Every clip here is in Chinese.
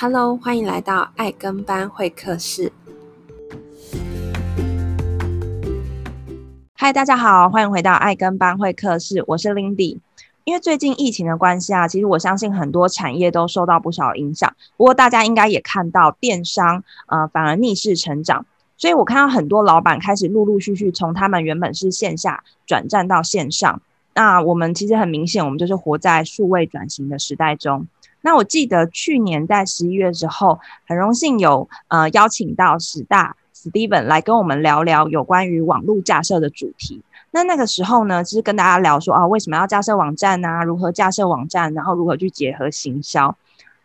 Hello，欢迎来到爱跟班会客室。嗨，大家好，欢迎回到爱跟班会客室，我是 Lindy。因为最近疫情的关系啊，其实我相信很多产业都受到不少影响。不过大家应该也看到，电商呃反而逆势成长，所以我看到很多老板开始陆陆续续从他们原本是线下转战到线上。那我们其实很明显，我们就是活在数位转型的时代中。那我记得去年在十一月之后，很荣幸有呃邀请到史大 Steven 来跟我们聊聊有关于网络架设的主题。那那个时候呢，就是跟大家聊说啊，为什么要架设网站啊？如何架设网站？然后如何去结合行销？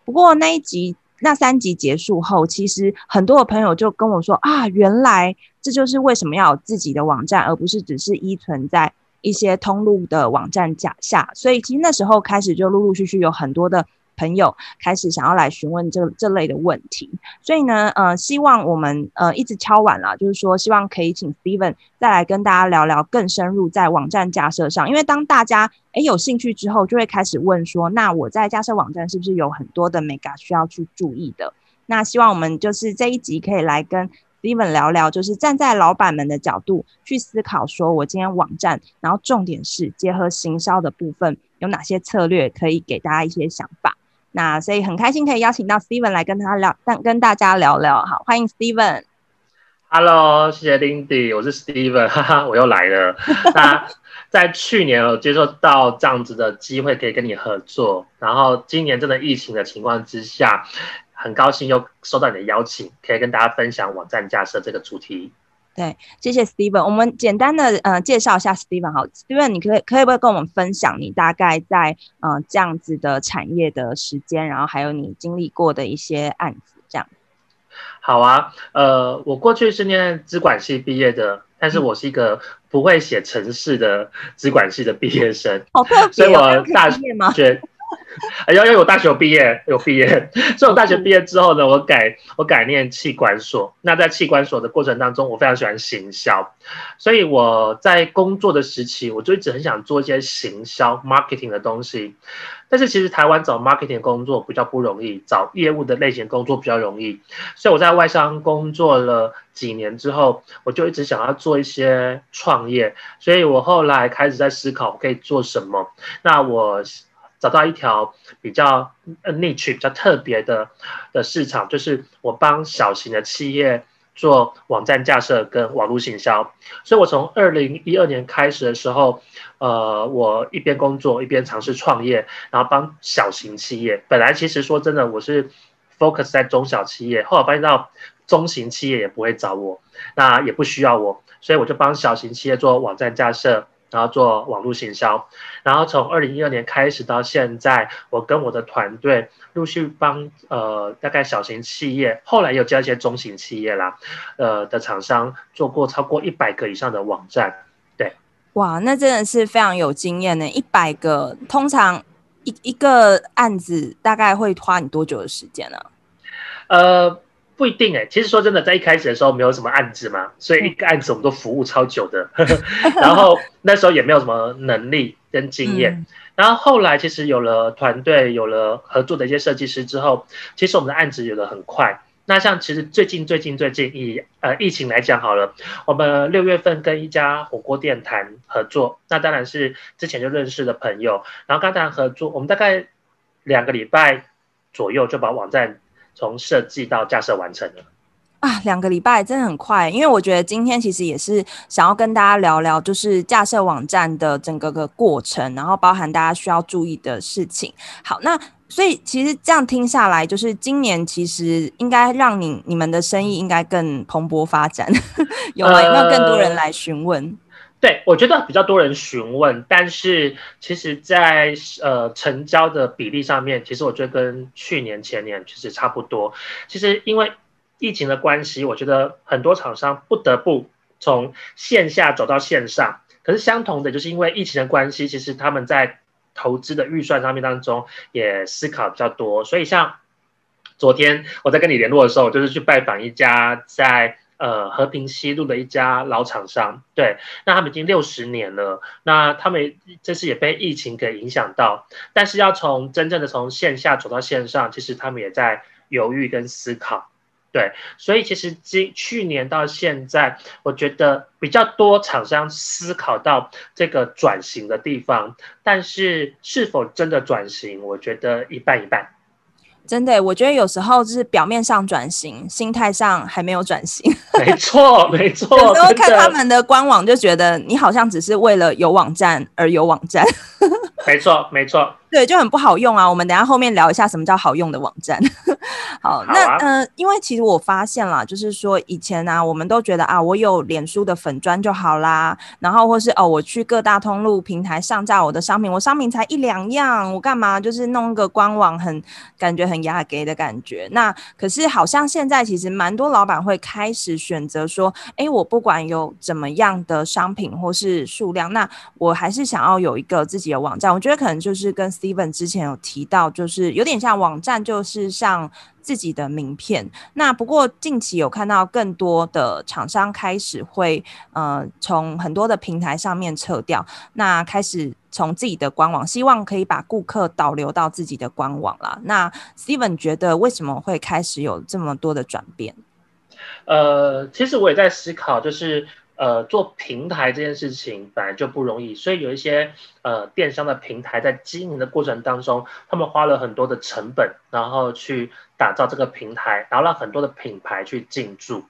不过那一集那三集结束后，其实很多的朋友就跟我说啊，原来这就是为什么要有自己的网站，而不是只是依存在一些通路的网站架下。所以其实那时候开始就陆陆续续有很多的。朋友开始想要来询问这这类的问题，所以呢，呃，希望我们呃一直敲碗了，就是说希望可以请 Steven 再来跟大家聊聊更深入在网站架设上，因为当大家诶有兴趣之后，就会开始问说，那我在架设网站是不是有很多的 mega 需要去注意的？那希望我们就是这一集可以来跟 Steven 聊聊，就是站在老板们的角度去思考，说我今天网站，然后重点是结合行销的部分有哪些策略可以给大家一些想法。那所以很开心可以邀请到 Steven 来跟他聊，跟跟大家聊聊。好，欢迎 Steven。Hello，谢谢 Lindy，我是 Steven，哈哈，我又来了。那在去年我接受到这样子的机会，可以跟你合作。然后今年真的疫情的情况之下，很高兴又收到你的邀请，可以跟大家分享网站架设这个主题。对，谢谢 Steven。我们简单的呃介绍一下 Steven。好，Steven，你可以可以不可以跟我们分享你大概在呃这样子的产业的时间，然后还有你经历过的一些案子，这样。好啊，呃，我过去是念资管系毕业的，但是我是一个不会写程式的资管系的毕业生。好特别哦，所以我大学。哎，因为我大学有毕业，有毕业，所以我大学毕业之后呢，我改我改念企管所。那在企管所的过程当中，我非常喜欢行销，所以我在工作的时期，我就一直很想做一些行销 marketing 的东西。但是其实台湾找 marketing 工作比较不容易，找业务的类型工作比较容易。所以我在外商工作了几年之后，我就一直想要做一些创业。所以我后来开始在思考我可以做什么。那我。找到一条比较 niche 比较特别的的市场，就是我帮小型的企业做网站架设跟网络行销。所以我从二零一二年开始的时候，呃，我一边工作一边尝试创业，然后帮小型企业。本来其实说真的，我是 focus 在中小企业，后来发现到中型企业也不会找我，那也不需要我，所以我就帮小型企业做网站架设。然后做网络行销，然后从二零一二年开始到现在，我跟我的团队陆续帮呃大概小型企业，后来又加一些中型企业啦，呃的厂商做过超过一百个以上的网站。对，哇，那真的是非常有经验呢！一百个，通常一一个案子大概会花你多久的时间呢？呃。不一定哎、欸，其实说真的，在一开始的时候没有什么案子嘛，所以一个案子我们都服务超久的，然后那时候也没有什么能力跟经验，嗯、然后后来其实有了团队，有了合作的一些设计师之后，其实我们的案子有的很快。那像其实最近最近最近以呃疫情来讲好了，我们六月份跟一家火锅店谈合作，那当然是之前就认识的朋友，然后刚谈合作，我们大概两个礼拜左右就把网站。从设计到架设完成了啊，两个礼拜真的很快。因为我觉得今天其实也是想要跟大家聊聊，就是架设网站的整个个过程，然后包含大家需要注意的事情。好，那所以其实这样听下来，就是今年其实应该让你你们的生意应该更蓬勃发展，有吗？有没有更多人来询问？对，我觉得比较多人询问，但是其实在，呃成交的比例上面，其实我觉得跟去年前年其实差不多。其实因为疫情的关系，我觉得很多厂商不得不从线下走到线上。可是相同的，就是因为疫情的关系，其实他们在投资的预算上面当中也思考比较多。所以像昨天我在跟你联络的时候，就是去拜访一家在。呃，和平西路的一家老厂商，对，那他们已经六十年了，那他们这次也被疫情给影响到，但是要从真正的从线下走到线上，其实他们也在犹豫跟思考。对，所以其实今去年到现在，我觉得比较多厂商思考到这个转型的地方，但是是否真的转型，我觉得一半一半。真的，我觉得有时候就是表面上转型，心态上还没有转型。没错，没错。有时候看他们的官网，就觉得你好像只是为了有网站而有网站。没错，没错。对，就很不好用啊。我们等下后面聊一下什么叫好用的网站。好，好啊、那嗯、呃，因为其实我发现了，就是说以前呢、啊，我们都觉得啊，我有脸书的粉砖就好啦，然后或是哦，我去各大通路平台上架我的商品，我商品才一两样，我干嘛就是弄一个官网很，很感觉很亚给的感觉。那可是好像现在其实蛮多老板会开始选择说，哎，我不管有怎么样的商品或是数量，那我还是想要有一个自己的网站。我觉得可能就是跟 Steven 之前有提到，就是有点像网站，就是像自己的名片。那不过近期有看到更多的厂商开始会呃从很多的平台上面撤掉，那开始从自己的官网，希望可以把顾客导流到自己的官网啦。那 Steven 觉得为什么会开始有这么多的转变？呃，其实我也在思考，就是。呃，做平台这件事情本来就不容易，所以有一些呃电商的平台在经营的过程当中，他们花了很多的成本，然后去打造这个平台，然后让很多的品牌去进驻。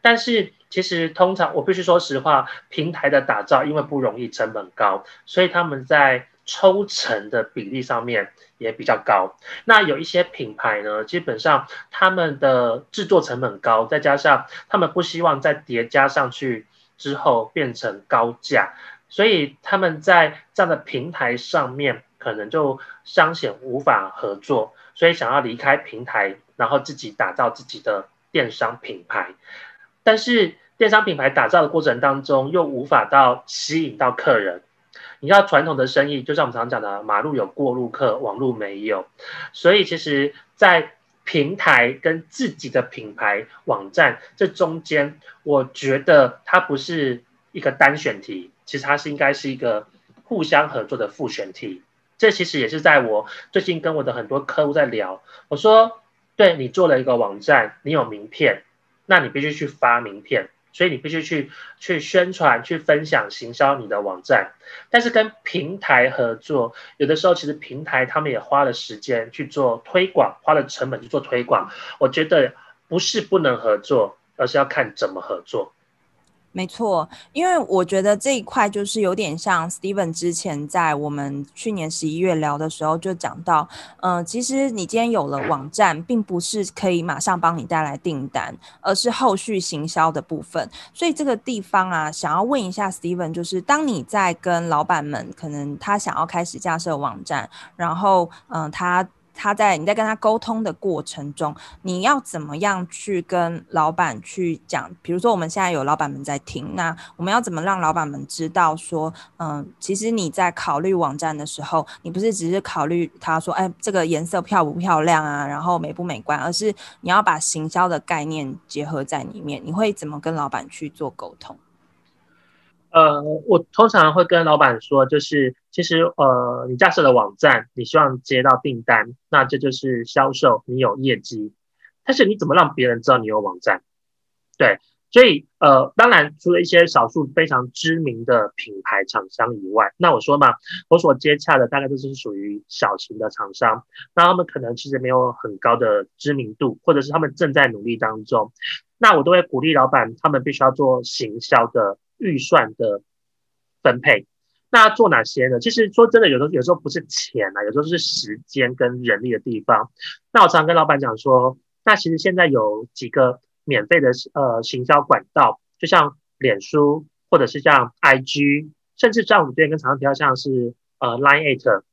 但是其实通常我必须说实话，平台的打造因为不容易，成本高，所以他们在抽成的比例上面也比较高。那有一些品牌呢，基本上他们的制作成本高，再加上他们不希望再叠加上去。之后变成高价，所以他们在这样的平台上面可能就彰显无法合作，所以想要离开平台，然后自己打造自己的电商品牌。但是电商品牌打造的过程当中，又无法到吸引到客人。你要传统的生意，就像我们常常讲的，马路有过路客，网路没有。所以其实，在平台跟自己的品牌网站这中间，我觉得它不是一个单选题，其实它是应该是一个互相合作的复选题。这其实也是在我最近跟我的很多客户在聊，我说，对，你做了一个网站，你有名片，那你必须去发名片。所以你必须去去宣传、去分享、行销你的网站，但是跟平台合作，有的时候其实平台他们也花了时间去做推广，花了成本去做推广。我觉得不是不能合作，而是要看怎么合作。没错，因为我觉得这一块就是有点像 Steven 之前在我们去年十一月聊的时候就讲到，嗯、其实你今天有了网站，并不是可以马上帮你带来订单，而是后续行销的部分。所以这个地方啊，想要问一下 Steven，就是当你在跟老板们，可能他想要开始架设网站，然后嗯、他。他在你在跟他沟通的过程中，你要怎么样去跟老板去讲？比如说我们现在有老板们在听，那我们要怎么让老板们知道说，嗯，其实你在考虑网站的时候，你不是只是考虑他说，哎，这个颜色漂不漂亮啊，然后美不美观，而是你要把行销的概念结合在里面。你会怎么跟老板去做沟通？呃，我通常会跟老板说，就是其实呃，你架设的网站，你希望接到订单，那这就是销售，你有业绩。但是你怎么让别人知道你有网站？对，所以呃，当然除了一些少数非常知名的品牌厂商以外，那我说嘛，我所接洽的大概都是属于小型的厂商，那他们可能其实没有很高的知名度，或者是他们正在努力当中，那我都会鼓励老板，他们必须要做行销的。预算的分配，那做哪些呢？其实说真的，有时候有时候不是钱啊，有时候是时间跟人力的地方。那我常常跟老板讲说，那其实现在有几个免费的呃行销管道，就像脸书或者是像 IG，甚至像我们之前跟厂商提到像是呃 Line@，IT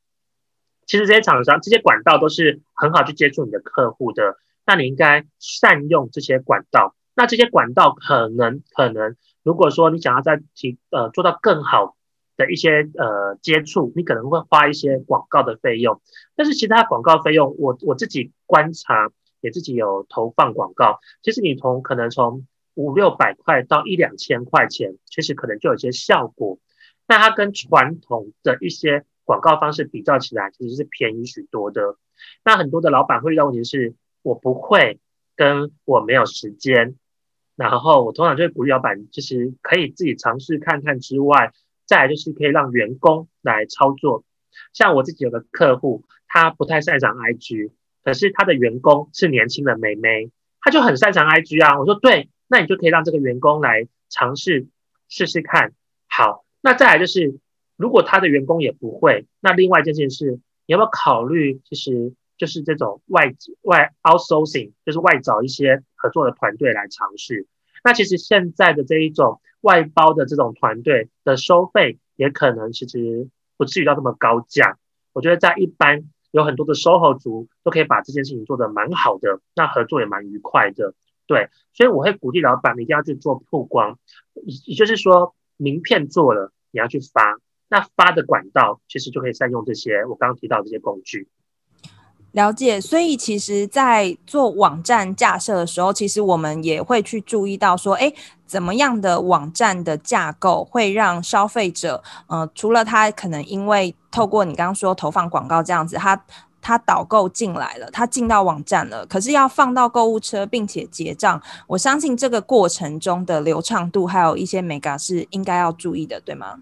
其实这些厂商这些管道都是很好去接触你的客户的。那你应该善用这些管道。那这些管道可能可能。如果说你想要再提呃做到更好的一些呃接触，你可能会花一些广告的费用，但是其他广告费用，我我自己观察也自己有投放广告，其实你从可能从五六百块到一两千块钱，其实可能就有些效果。那它跟传统的一些广告方式比较起来，其实是便宜许多的。那很多的老板会遇到问题是，我不会跟我没有时间，然后我通常就会鼓励老板，就是可以自己尝试看看之外，再来就是可以让员工来操作。像我自己有个客户，他不太擅长 IG，可是他的员工是年轻的妹妹，他就很擅长 IG 啊。我说对，那你就可以让这个员工来尝试试试看。好，那再来就是，如果他的员工也不会，那另外一件事是，你要不要考虑，其实就是这种外外 outsourcing，就是外找一些合作的团队来尝试。那其实现在的这一种外包的这种团队的收费，也可能其实。不至于到这么高价，我觉得在一般有很多的 SOHO 族都可以把这件事情做得蛮好的，那合作也蛮愉快的，对，所以我会鼓励老板你一定要去做曝光，也就是说名片做了你要去发，那发的管道其实就可以善用这些我刚刚提到的这些工具。了解，所以其实，在做网站架设的时候，其实我们也会去注意到说，哎，怎么样的网站的架构会让消费者，呃，除了他可能因为透过你刚刚说投放广告这样子，他他导购进来了，他进到网站了，可是要放到购物车并且结账，我相信这个过程中的流畅度还有一些美感是应该要注意的，对吗？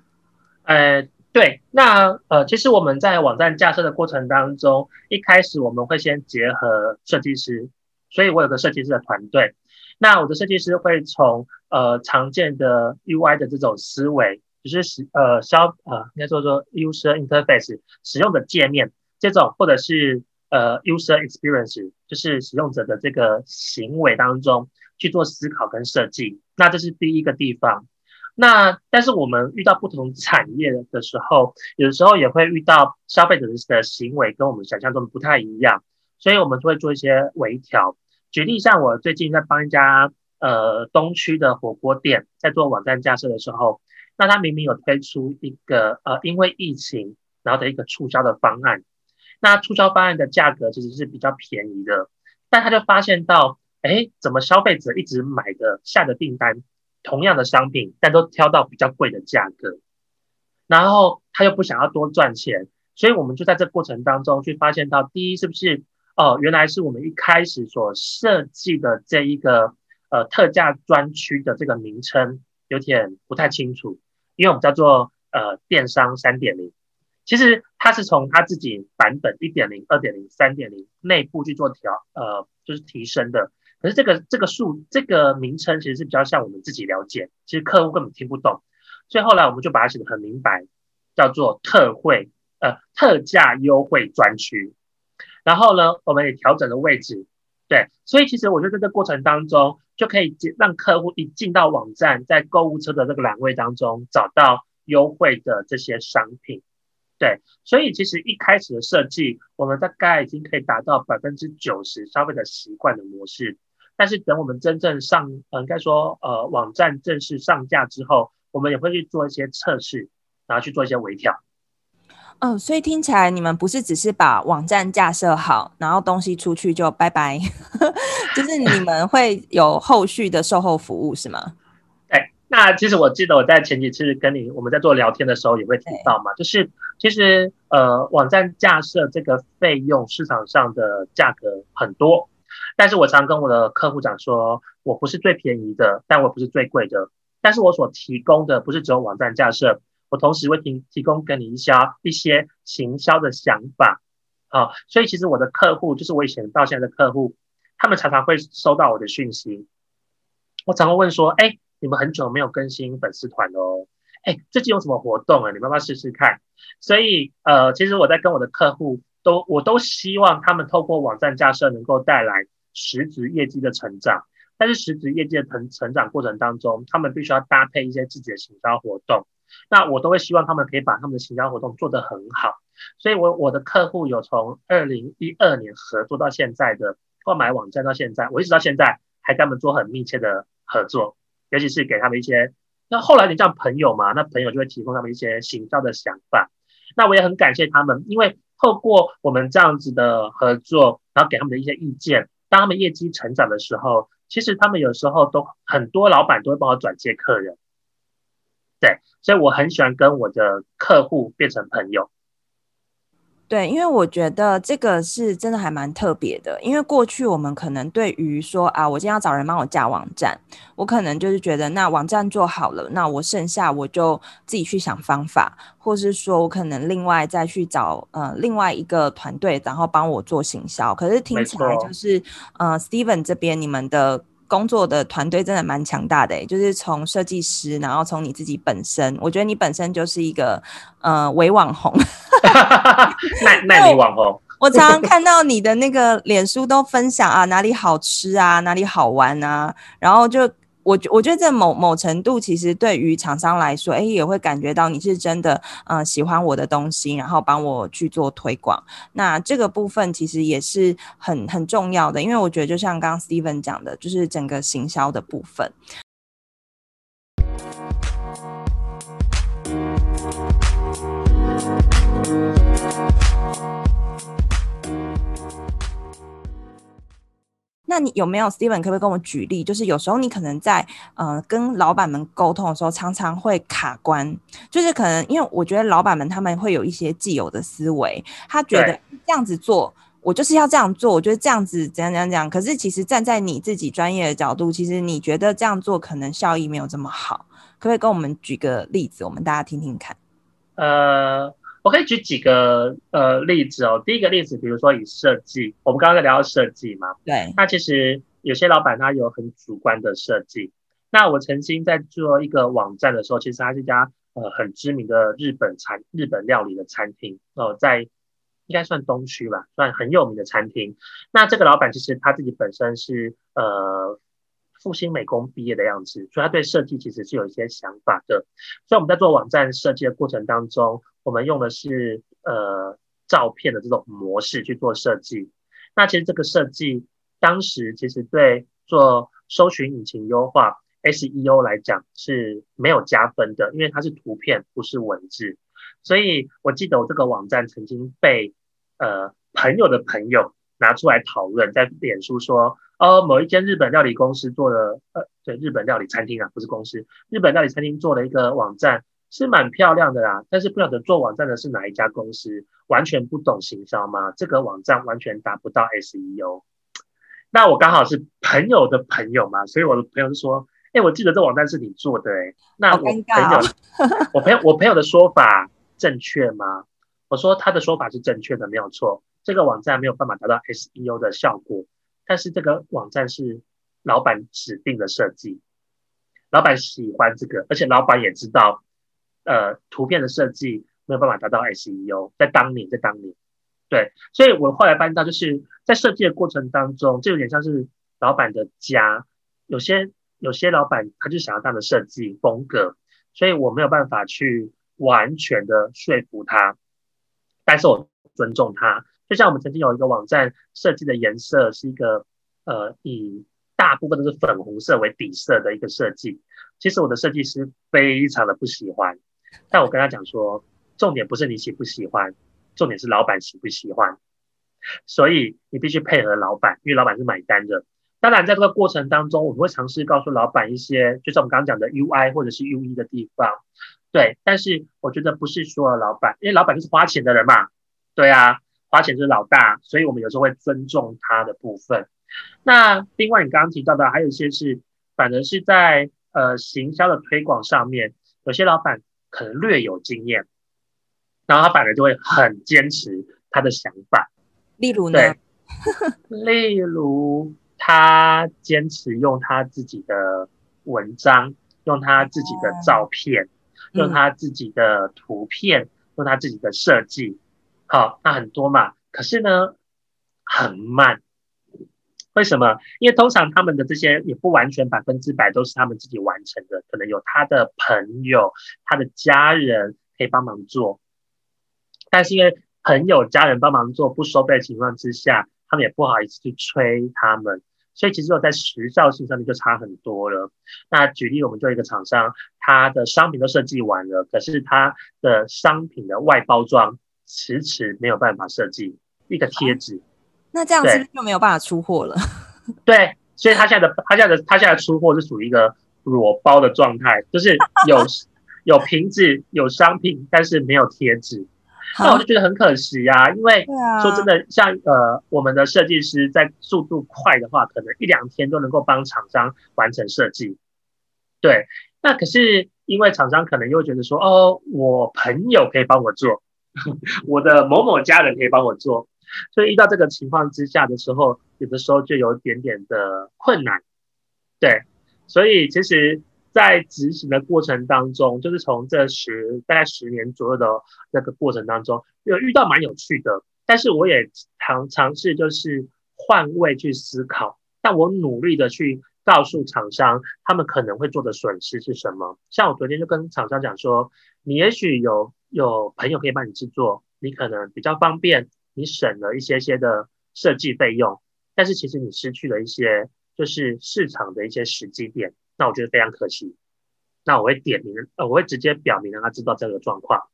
呃。对，那呃，其实我们在网站架设的过程当中，一开始我们会先结合设计师，所以我有个设计师的团队。那我的设计师会从呃常见的 UI 的这种思维，就是使呃消呃应该说说 user interface 使用的界面这种，或者是呃 user experience 就是使用者的这个行为当中去做思考跟设计。那这是第一个地方。那但是我们遇到不同产业的时候，有的时候也会遇到消费者的行为跟我们想象中的不太一样，所以我们就会做一些微调。举例像我最近在帮一家呃东区的火锅店在做网站架设的时候，那他明明有推出一个呃因为疫情然后的一个促销的方案，那促销方案的价格其实是比较便宜的，但他就发现到，哎，怎么消费者一直买的下的订单？同样的商品，但都挑到比较贵的价格，然后他又不想要多赚钱，所以我们就在这过程当中去发现到，第一是不是哦，原来是我们一开始所设计的这一个呃特价专区的这个名称有点不太清楚，因为我们叫做呃电商三点零，其实它是从它自己版本一点零、二点零、三点零内部去做调呃就是提升的。可是这个这个数这个名称其实是比较像我们自己了解，其实客户根本听不懂，所以后来我们就把它写得很明白，叫做特惠呃特价优惠专区。然后呢，我们也调整了位置，对，所以其实我觉得在这个过程当中就可以让客户一进到网站，在购物车的这个栏位当中找到优惠的这些商品，对，所以其实一开始的设计，我们大概已经可以达到百分之九十消费者习惯的模式。但是等我们真正上，呃，应该说，呃，网站正式上架之后，我们也会去做一些测试，然后去做一些微调。嗯，所以听起来你们不是只是把网站架设好，然后东西出去就拜拜，就是你们会有后续的售后服务，是吗？对，那其实我记得我在前几次跟你我们在做聊天的时候也会提到嘛，就是其实呃，网站架设这个费用市场上的价格很多。但是我常跟我的客户讲说，我不是最便宜的，但我不是最贵的。但是我所提供的不是只有网站架设，我同时会提提供给你一些一些行销的想法。啊，所以其实我的客户就是我以前到现在的客户，他们常常会收到我的讯息。我常会问说，哎，你们很久没有更新粉丝团哦，哎，最近有什么活动啊？你们要不要试试看？所以，呃，其实我在跟我的客户都，我都希望他们透过网站架设能够带来。实质业绩的成长，但是实质业绩的成成长过程当中，他们必须要搭配一些自己的行销活动。那我都会希望他们可以把他们的行销活动做得很好。所以我，我我的客户有从二零一二年合作到现在的购买网站到现在，我一直到现在还跟他们做很密切的合作，尤其是给他们一些。那后来你叫朋友嘛，那朋友就会提供他们一些行销的想法。那我也很感谢他们，因为透过我们这样子的合作，然后给他们的一些意见。当他们业绩成长的时候，其实他们有时候都很多老板都会帮我转接客人，对，所以我很喜欢跟我的客户变成朋友。对，因为我觉得这个是真的还蛮特别的，因为过去我们可能对于说啊，我今天要找人帮我架网站，我可能就是觉得那网站做好了，那我剩下我就自己去想方法，或是说我可能另外再去找呃另外一个团队，然后帮我做行销。可是听起来就是呃，Steven 这边你们的。工作的团队真的蛮强大的，就是从设计师，然后从你自己本身，我觉得你本身就是一个呃伪网红，卖卖力网红，我常常看到你的那个脸书都分享啊，哪里好吃啊，哪里好玩啊，然后就。我我觉得这某某程度，其实对于厂商来说，哎，也会感觉到你是真的，嗯、喜欢我的东西，然后帮我去做推广。那这个部分其实也是很很重要的，因为我觉得就像刚刚 Steven 讲的，就是整个行销的部分。那你有没有 Steven 可不可以跟我举例？就是有时候你可能在呃跟老板们沟通的时候，常常会卡关，就是可能因为我觉得老板们他们会有一些既有的思维，他觉得这样子做，我就是要这样做，我觉得这样子怎样怎样怎样。可是其实站在你自己专业的角度，其实你觉得这样做可能效益没有这么好，可不可以跟我们举个例子，我们大家听听看？呃。我可以举几个呃例子哦。第一个例子，比如说以设计，我们刚刚在聊到设计嘛，对。那其实有些老板他有很主观的设计。那我曾经在做一个网站的时候，其实它是一家呃很知名的日本餐日本料理的餐厅哦、呃，在应该算东区吧，算很有名的餐厅。那这个老板其实他自己本身是呃复兴美工毕业的样子，所以他对设计其实是有一些想法的。所以我们在做网站设计的过程当中，我们用的是呃照片的这种模式去做设计，那其实这个设计当时其实对做搜寻引擎优化 SEO 来讲是没有加分的，因为它是图片不是文字，所以我记得我这个网站曾经被呃朋友的朋友拿出来讨论，在脸书说哦某一间日本料理公司做的呃对日本料理餐厅啊不是公司日本料理餐厅做了一个网站。是蛮漂亮的啦，但是不晓得做网站的是哪一家公司，完全不懂行销吗？这个网站完全达不到 SEO。那我刚好是朋友的朋友嘛，所以我的朋友就说：“哎、欸，我记得这网站是你做的、欸，哎，那我朋友，我朋友，我朋友的说法正确吗？”我说他的说法是正确的，没有错。这个网站没有办法达到 SEO 的效果，但是这个网站是老板指定的设计，老板喜欢这个，而且老板也知道。呃，图片的设计没有办法达到 SEO，在当年，在当年，对，所以我后来发现到，就是在设计的过程当中，这有点像是老板的家，有些有些老板他就想要这样的设计风格，所以我没有办法去完全的说服他，但是我尊重他。就像我们曾经有一个网站设计的颜色是一个呃，以大部分都是粉红色为底色的一个设计，其实我的设计师非常的不喜欢。但我跟他讲说，重点不是你喜不喜欢，重点是老板喜不喜欢。所以你必须配合老板，因为老板是买单的。当然，在这个过程当中，我们会尝试告诉老板一些，就是我们刚刚讲的 UI 或者是 UE 的地方。对，但是我觉得不是说老板，因为老板就是花钱的人嘛。对啊，花钱是老大，所以我们有时候会尊重他的部分。那另外，你刚刚提到的还有一些是，反而是在呃行销的推广上面，有些老板。可能略有经验，然后他反而就会很坚持他的想法。例如呢？例如他坚持用他自己的文章，用他自己的照片，哦、用他自己的图片，嗯、用他自己的设计。好，那很多嘛。可是呢，很慢。为什么？因为通常他们的这些也不完全百分之百都是他们自己完成的，可能有他的朋友、他的家人可以帮忙做。但是因为朋友、家人帮忙做不收费的情况之下，他们也不好意思去催他们，所以其实我在时效性上面就差很多了。那举例，我们做一个厂商，他的商品都设计完了，可是他的商品的外包装迟迟没有办法设计一个贴纸。啊那这样子就没有办法出货了。对，所以他现在的他现在的他现在出货是属于一个裸包的状态，就是有 有瓶子有商品，但是没有贴纸。那我就觉得很可惜呀、啊，因为说真的，像呃我们的设计师在速度快的话，可能一两天都能够帮厂商完成设计。对，那可是因为厂商可能又觉得说，哦，我朋友可以帮我做，我的某某家人可以帮我做，所以遇到这个情况之下的时候，有的时候就有一点点的困难。对，所以其实。在执行的过程当中，就是从这十大概十年左右的那个过程当中，有遇到蛮有趣的，但是我也尝尝试就是换位去思考，但我努力的去告诉厂商，他们可能会做的损失是什么。像我昨天就跟厂商讲说，你也许有有朋友可以帮你制作，你可能比较方便，你省了一些些的设计费用，但是其实你失去了一些就是市场的一些时机点。那我觉得非常可惜，那我会点名，呃，我会直接表明让他知道这个状况。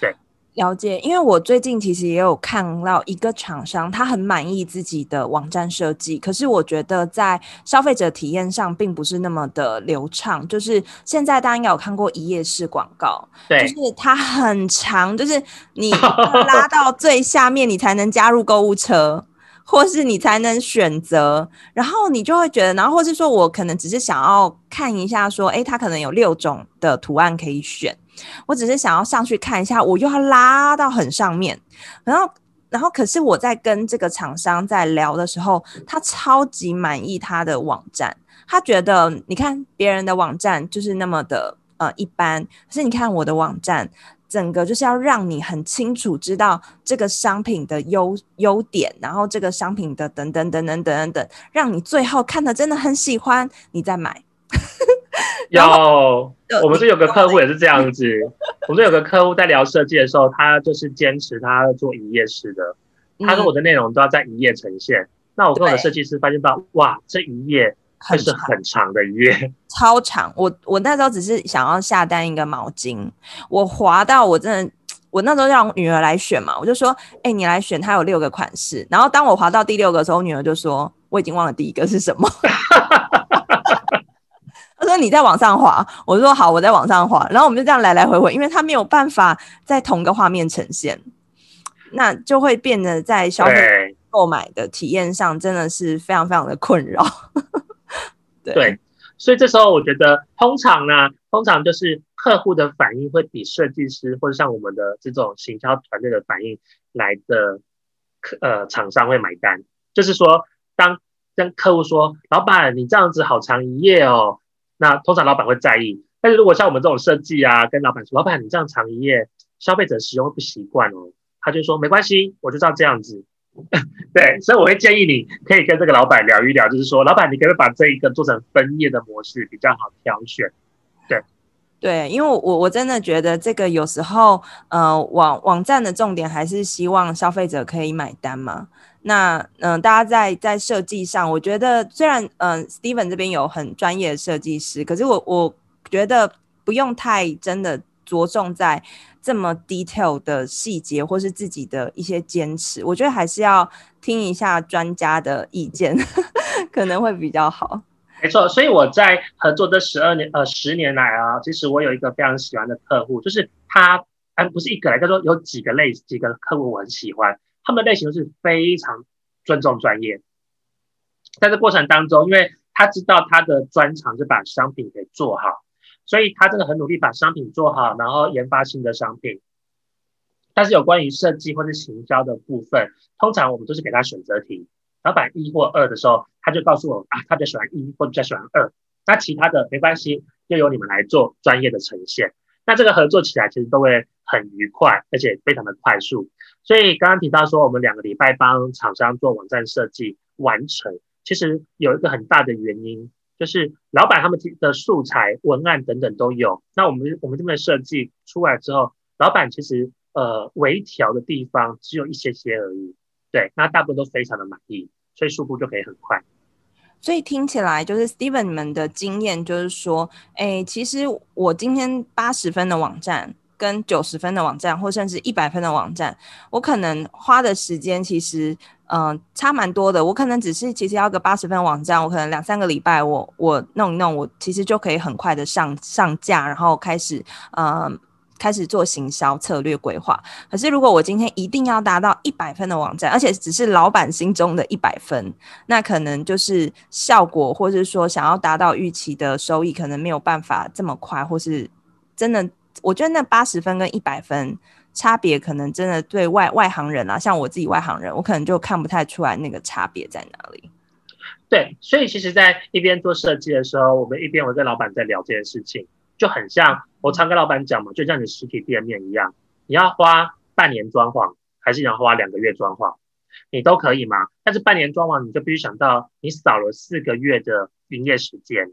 对，了解。因为我最近其实也有看到一个厂商，他很满意自己的网站设计，可是我觉得在消费者体验上并不是那么的流畅。就是现在大家应该有看过一页式广告，对，就是它很长，就是你 拉到最下面，你才能加入购物车。或是你才能选择，然后你就会觉得，然后或是说我可能只是想要看一下，说，诶，它可能有六种的图案可以选，我只是想要上去看一下，我又要拉到很上面，然后，然后可是我在跟这个厂商在聊的时候，他超级满意他的网站，他觉得你看别人的网站就是那么的呃一般，可是你看我的网站。整个就是要让你很清楚知道这个商品的优优点，然后这个商品的等等等等等等等，让你最后看的真的很喜欢，你再买。有，我们这有个客户也是这样子，我们这有个客户在聊设计的时候，他就是坚持他要做一页式的，他说我的内容都要在一页呈现。嗯、那我跟我的设计师发现到，哇，这一页。还是很长的一页，超长。我我那时候只是想要下单一个毛巾，我滑到我真的，我那时候让我女儿来选嘛，我就说，哎、欸，你来选，它有六个款式。然后当我滑到第六个的时候，我女儿就说，我已经忘了第一个是什么。她说你在往上滑，我说好，我在往上滑。然后我们就这样来来回回，因为他没有办法在同个画面呈现，那就会变得在消费购买的体验上真的是非常非常的困扰。对，对，所以这时候我觉得，通常呢，通常就是客户的反应会比设计师或者像我们的这种行销团队的反应来的，呃，厂商会买单。就是说，当跟客户说，老板，你这样子好长一页哦，那通常老板会在意。但是如果像我们这种设计啊，跟老板说，老板，你这样长一页，消费者使用会不习惯哦，他就说没关系，我就照这样子。对，所以我会建议你可以跟这个老板聊一聊，就是说，老板，你可不可以把这一个做成分页的模式，比较好挑选。对，因为我我真的觉得这个有时候，呃，网网站的重点还是希望消费者可以买单嘛。那嗯、大家在在设计上，我觉得虽然嗯、，Steven 这边有很专业的设计师，可是我我觉得不用太真的着重在。这么 detail 的细节，或是自己的一些坚持，我觉得还是要听一下专家的意见，可能会比较好。没错，所以我在合作这十二年呃十年来啊，其实我有一个非常喜欢的客户，就是他，哎，不是一个来，叫做有几个类几个客户我很喜欢，他们的类型是非常尊重专业，在这过程当中，因为他知道他的专长是把商品给做好。所以他真的很努力把商品做好，然后研发新的商品。但是有关于设计或是行销的部分，通常我们都是给他选择题，老板一或二的时候，他就告诉我啊，他比较喜欢一或比较喜欢二。那其他的没关系，就由你们来做专业的呈现。那这个合作起来其实都会很愉快，而且非常的快速。所以刚刚提到说，我们两个礼拜帮厂商做网站设计完成，其实有一个很大的原因。就是老板他们的素材、文案等等都有，那我们我们这边设计出来之后，老板其实呃微调的地方只有一些些而已，对，那大部分都非常的满意，所以速度就可以很快。所以听起来就是 Steven 你们的经验就是说，哎，其实我今天八十分的网站。跟九十分的网站，或甚至一百分的网站，我可能花的时间其实，嗯、差蛮多的。我可能只是其实要个八十分的网站，我可能两三个礼拜我，我弄一弄，我其实就可以很快的上上架，然后开始，嗯、开始做行销策略规划。可是如果我今天一定要达到一百分的网站，而且只是老板心中的一百分，那可能就是效果，或是说想要达到预期的收益，可能没有办法这么快，或是真的，我觉得那八十分跟一百分差别，可能真的对外外行人啊，像我自己外行人，我可能就看不太出来那个差别在哪里。对，所以其实，在一边做设计的时候，我们一边我跟老板在聊这件事情，就很像我常跟老板讲嘛，就像你实体店面一样，你要花半年装潢，还是要花两个月装潢，你都可以嘛。但是半年装潢，你就必须想到你少了四个月的营业时间。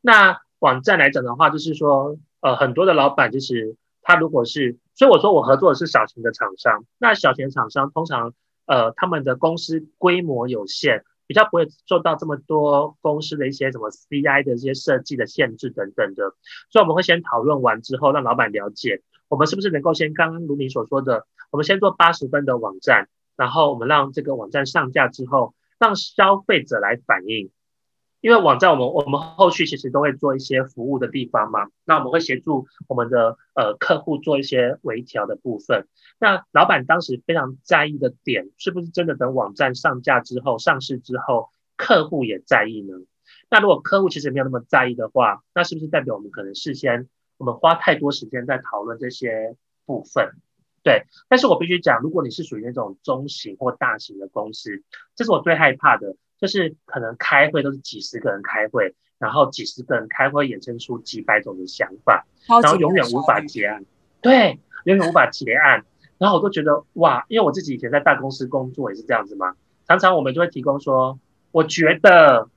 那网站来讲的话，就是说，呃，很多的老板就是他如果是，所以我说我合作的是小型的厂商，那小型厂商通常，呃，他们的公司规模有限。比较不会受到这么多公司的一些什么 CI 的一些设计的限制等等的，所以我们会先讨论完之后，让老板了解我们是不是能够先刚刚如你所说的，我们先做八十分的网站，然后我们让这个网站上架之后，让消费者来反映。因为网站我们我们后续其实都会做一些服务的地方嘛，那我们会协助我们的呃客户做一些微调的部分。那老板当时非常在意的点，是不是真的等网站上架之后、上市之后，客户也在意呢？那如果客户其实没有那么在意的话，那是不是代表我们可能事先我们花太多时间在讨论这些部分？对，但是我必须讲，如果你是属于那种中型或大型的公司，这是我最害怕的。就是可能开会都是几十个人开会，然后几十个人开会衍生出几百种的想法，然后永远无法结案。对，永远无法结案。然后我都觉得哇，因为我自己以前在大公司工作也是这样子嘛，常常我们就会提供说，我觉得，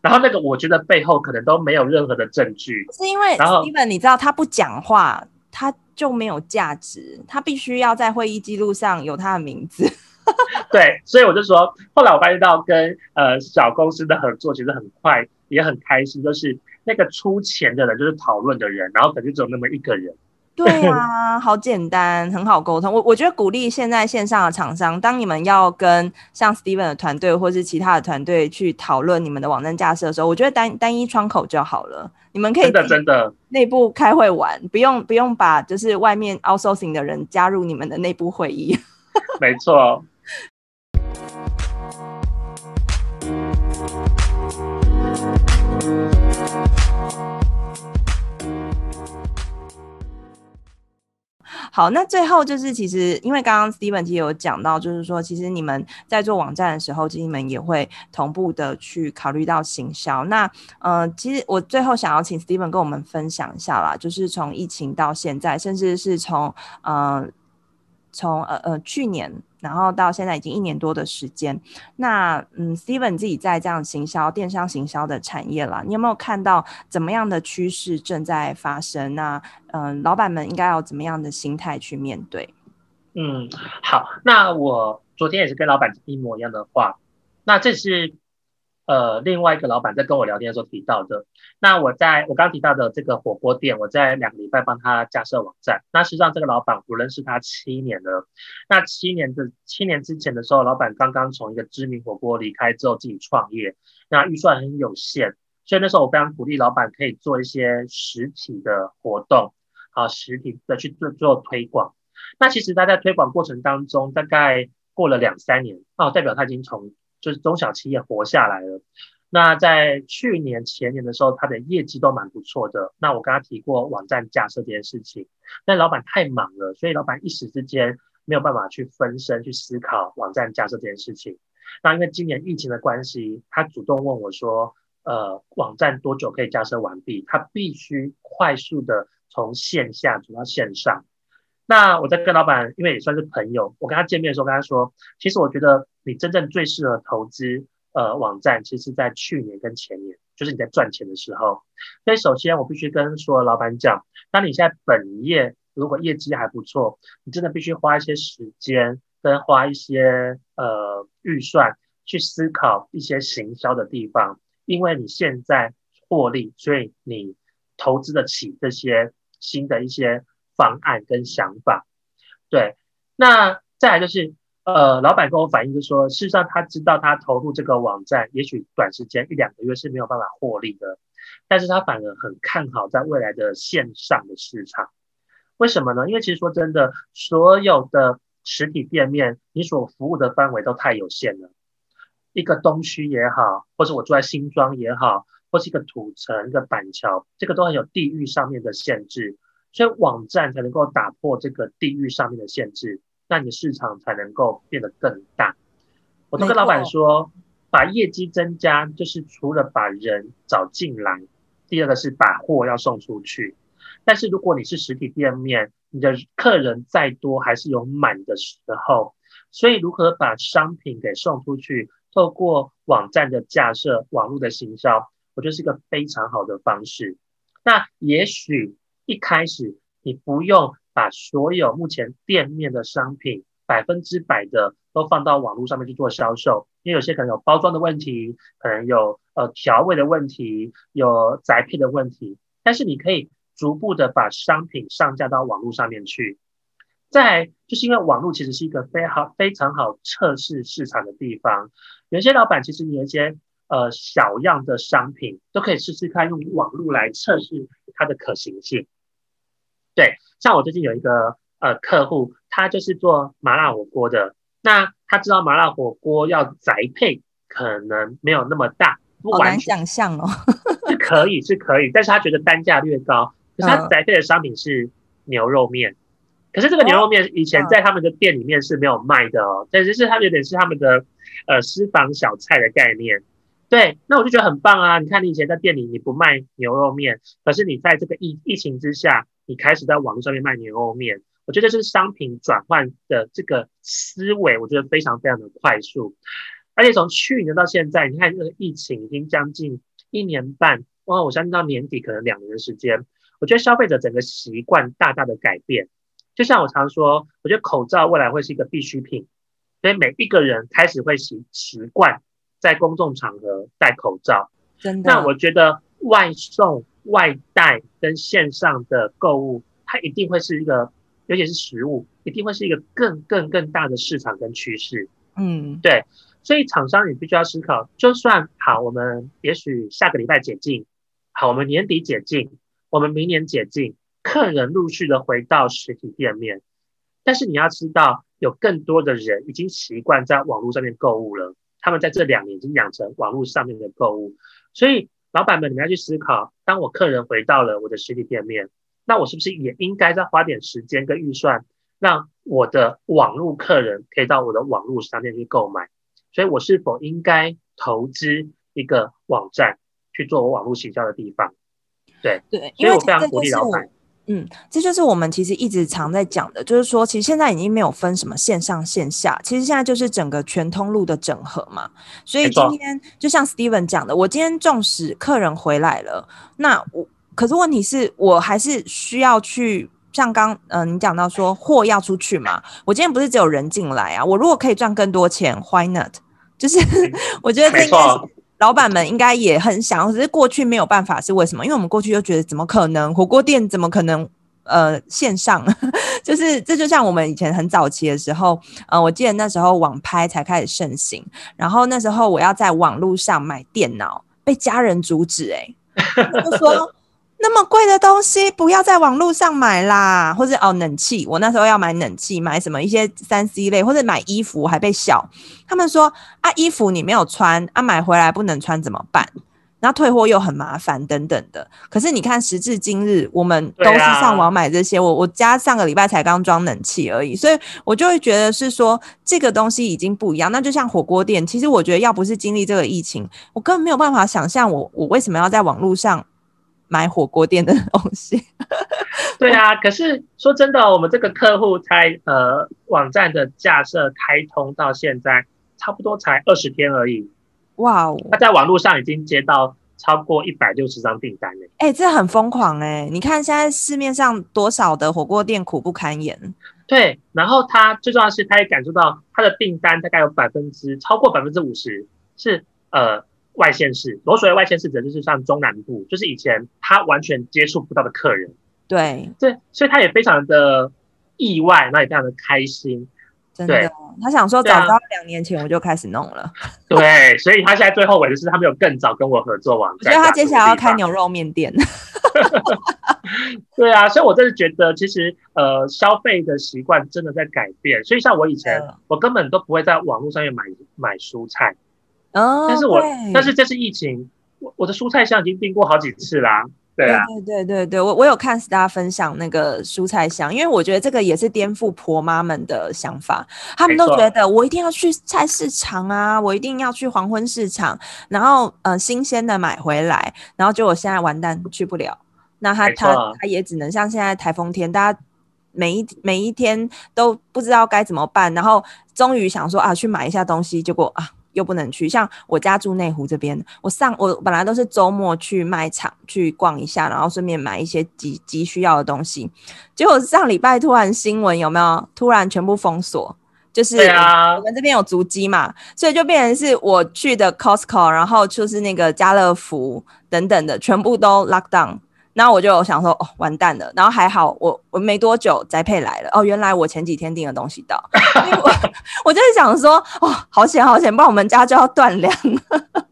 然后那个我觉得背后可能都没有任何的证据，是因为 Steven 你知道他不讲话，他就没有价值，他必须要在会议记录上有他的名字。对，所以我就说，后来我发现到跟呃小公司的合作其实很快，也很开心，就是那个出钱的人就是讨论的人，然后可能就只有那么一个人。对啊，好简单，很好沟通。我我觉得鼓励现在线上的厂商，当你们要跟像 Steven 的团队或是其他的团队去讨论你们的网站架设的时候，我觉得单单一窗口就好了。你们可以真的真的内部开会玩，不用不用把就是外面 outsourcing 的人加入你们的内部会议。没错。好，那最后就是，其实因为刚刚 Steven 其实有讲到，就是说，其实你们在做网站的时候，其实你们也会同步的去考虑到行销。那，呃，其实我最后想要请 Steven 跟我们分享一下啦，就是从疫情到现在，甚至是从，呃，从呃呃去年。然后到现在已经一年多的时间，那嗯，Steven 自己在这样行销电商行销的产业了，你有没有看到怎么样的趋势正在发生？那嗯，老板们应该要怎么样的心态去面对？嗯，好，那我昨天也是跟老板一模一样的话，那这是。呃，另外一个老板在跟我聊天的时候提到的，那我在我刚提到的这个火锅店，我在两个礼拜帮他架设网站。那实际上这个老板我认识他七年了，那七年的七年之前的时候，老板刚刚从一个知名火锅离开之后自己创业，那预算很有限，所以那时候我非常鼓励老板可以做一些实体的活动，好，实体的去做做推广。那其实他在推广过程当中，大概过了两三年，哦，代表他已经从。就是中小企业活下来了。那在去年前年的时候，他的业绩都蛮不错的。那我跟他提过网站架设这件事情，但老板太忙了，所以老板一时之间没有办法去分身去思考网站架设这件事情。那因为今年疫情的关系，他主动问我说：“呃，网站多久可以架设完毕？”他必须快速的从线下转到线上。那我在跟老板，因为也算是朋友，我跟他见面的时候跟他说，其实我觉得你真正最适合投资呃网站，其实是在去年跟前年，就是你在赚钱的时候。所以首先我必须跟所有老板讲，当你现在本业如果业绩还不错，你真的必须花一些时间跟花一些呃预算去思考一些行销的地方，因为你现在获利，所以你投资得起这些新的一些。方案跟想法，对，那再来就是，呃，老板跟我反映就是说，事实上他知道他投入这个网站，也许短时间一两个月是没有办法获利的，但是他反而很看好在未来的线上的市场。为什么呢？因为其实说真的，所有的实体店面，你所服务的范围都太有限了。一个东区也好，或者我住在新庄也好，或是一个土城、一个板桥，这个都很有地域上面的限制，所以网站才能够打破这个地域上面的限制，那你的市场才能够变得更大。我都跟老板说，把业绩增加，就是除了把人找进来，第二个是把货要送出去。但是如果你是实体店面，你的客人再多还是有满的时候，所以如何把商品给送出去，透过网站的架设、网络的行销，我觉得是一个非常好的方式。那也许一开始你不用把所有目前店面的商品百分之百的都放到网络上面去做销售，因为有些可能有包装的问题，可能有呃调味的问题，有宅配的问题，但是你可以。逐步的把商品上架到网络上面去，再就是因为网络其实是一个非常非常好测试市场的地方。有些老板其实有一些呃小样的商品都可以试试看用网络来测试它的可行性。对，像我最近有一个呃客户，他就是做麻辣火锅的，那他知道麻辣火锅要宅配可能没有那么大，不完全好难想象哦，是可以是可以，但是他觉得单价略高。可是他宅配的商品是牛肉面，可是这个牛肉面以前在他们的店里面是没有卖的哦，但是是他们有点是他们的呃私房小菜的概念。对，那我就觉得很棒啊！你看你以前在店里你不卖牛肉面，可是你在这个疫疫情之下，你开始在网络上面卖牛肉面，我觉得这是商品转换的这个思维，我觉得非常非常的快速。而且从去年到现在，你看这个疫情已经将近一年半，哇！我相信到年底可能两年的时间。我觉得消费者整个习惯大大的改变，就像我常说，我觉得口罩未来会是一个必需品，所以每一个人开始会习习惯在公众场合戴口罩。真的。那我觉得外送、外带跟线上的购物，它一定会是一个，尤其是食物，一定会是一个更更更大的市场跟趋势。嗯，对。所以厂商也必须要思考，就算好，我们也许下个礼拜解禁，好，我们年底解禁。我们明年解禁，客人陆续的回到实体店面，但是你要知道，有更多的人已经习惯在网络上面购物了。他们在这两年已经养成网络上面的购物，所以老板们，你们要去思考：当我客人回到了我的实体店面，那我是不是也应该再花点时间跟预算，让我的网络客人可以到我的网络商店去购买？所以我是否应该投资一个网站去做我网络行销的地方？对对，因为我非常鼓励老板。嗯，这就是我们其实一直常在讲的，就是说，其实现在已经没有分什么线上线下，其实现在就是整个全通路的整合嘛。所以今天就像 Steven 讲的，我今天纵使客人回来了，那我可是问题是我还是需要去像刚嗯、呃、你讲到说货要出去嘛，我今天不是只有人进来啊，我如果可以赚更多钱，Why not？就是 我觉得这应该是。老板们应该也很想，只是过去没有办法，是为什么？因为我们过去就觉得怎么可能火锅店怎么可能呃线上？就是这就像我们以前很早期的时候，呃，我记得那时候网拍才开始盛行，然后那时候我要在网络上买电脑，被家人阻止、欸，哎，就说。那么贵的东西不要在网络上买啦，或者哦冷气，我那时候要买冷气，买什么一些三 C 类，或者买衣服还被笑。他们说啊，衣服你没有穿啊，买回来不能穿怎么办？然后退货又很麻烦等等的。可是你看时至今日，我们都是上网买这些。我我家上个礼拜才刚装冷气而已，所以我就会觉得是说这个东西已经不一样。那就像火锅店，其实我觉得要不是经历这个疫情，我根本没有办法想象我我为什么要在网络上。买火锅店的东西，对啊，可是说真的，我们这个客户才呃网站的架设开通到现在，差不多才二十天而已。哇哦，他在网络上已经接到超过一百六十张订单了。哎、欸，这很疯狂哎、欸！你看现在市面上多少的火锅店苦不堪言。对，然后他最重要的是，他也感受到他的订单大概有百分之超过百分之五十是呃。外县市，我所谓外县市者就是像中南部，就是以前他完全接触不到的客人。对，对，所以他也非常的意外，那也非常的开心。真的，他想说，早知道两年前我就开始弄了。对，所以他现在最后悔的是他没有更早跟我合作网站。我觉得他接下来要开牛肉面店。对啊，所以我真的觉得，其实呃，消费的习惯真的在改变。所以像我以前，嗯、我根本都不会在网络上面买买蔬菜。哦。但是我，但是这次疫情，我我的蔬菜箱已经订过好几次啦。对啊，对对对对，我我有看大家分享那个蔬菜箱，因为我觉得这个也是颠覆婆妈们的想法，他们都觉得我一定要去菜市场啊，我一定要去黄昏市场，然后呃新鲜的买回来，然后就我现在完蛋去不了，那他他他也只能像现在台风天，大家每一每一天都不知道该怎么办，然后终于想说啊去买一下东西，结果啊。又不能去，像我家住内湖这边，我上我本来都是周末去卖场去逛一下，然后顺便买一些急急需要的东西。结果上礼拜突然新闻有没有？突然全部封锁，就是我们这边有足迹嘛，所以就变成是我去的 Costco，然后就是那个家乐福等等的，全部都 lock down。然后我就想说，哦，完蛋了。然后还好我，我没多久宅配来了。哦，原来我前几天订的东西到。因为我 我就是想说，哦，好险好险，不然我们家就要断粮了。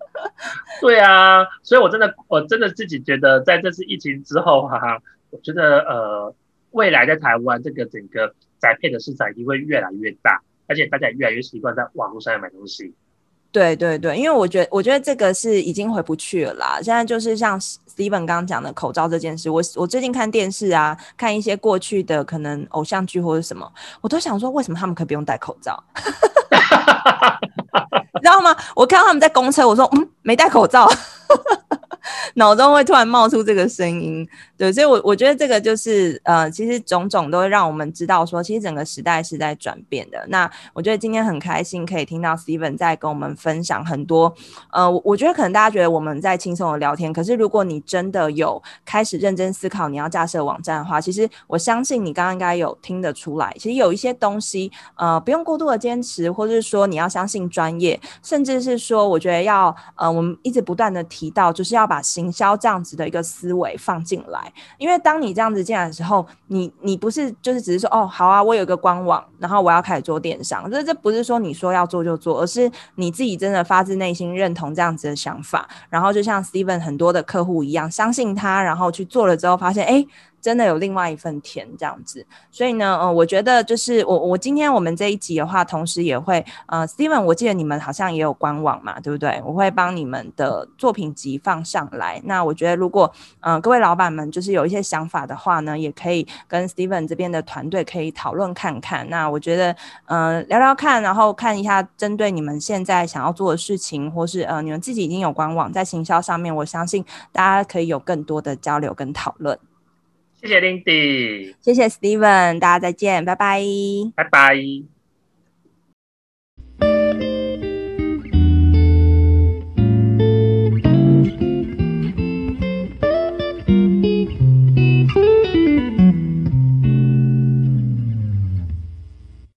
对啊，所以我真的我真的自己觉得，在这次疫情之后，哈哈，我觉得呃，未来在台湾这个整个宅配的市场一定会越来越大，而且大家越来越习惯在网络上面买东西。对对对，因为我觉得，我觉得这个是已经回不去了啦。现在就是像 Steven 刚刚讲的口罩这件事，我我最近看电视啊，看一些过去的可能偶像剧或者什么，我都想说，为什么他们可以不用戴口罩？你知道吗？我看到他们在公车，我说，嗯，没戴口罩。脑中会突然冒出这个声音，对，所以我，我觉得这个就是，呃，其实种种都会让我们知道说，其实整个时代是在转变的。那我觉得今天很开心可以听到 Steven 在跟我们分享很多，呃，我我觉得可能大家觉得我们在轻松的聊天，可是如果你真的有开始认真思考你要架设网站的话，其实我相信你刚刚应该有听得出来，其实有一些东西，呃，不用过度的坚持，或者是说你要相信专业，甚至是说，我觉得要，呃，我们一直不断的提到，就是要把把行销这样子的一个思维放进来，因为当你这样子进来的时候，你你不是就是只是说哦好啊，我有一个官网，然后我要开始做电商，这这不是说你说要做就做，而是你自己真的发自内心认同这样子的想法，然后就像 Steven 很多的客户一样，相信他，然后去做了之后，发现哎。真的有另外一份甜这样子，所以呢，呃，我觉得就是我我今天我们这一集的话，同时也会呃，Steven，我记得你们好像也有官网嘛，对不对？我会帮你们的作品集放上来。那我觉得如果呃各位老板们就是有一些想法的话呢，也可以跟 Steven 这边的团队可以讨论看看。那我觉得呃聊聊看，然后看一下针对你们现在想要做的事情，或是呃你们自己已经有官网在行销上面，我相信大家可以有更多的交流跟讨论。谢谢 Lindy，谢谢 Steven，大家再见，拜拜，拜拜。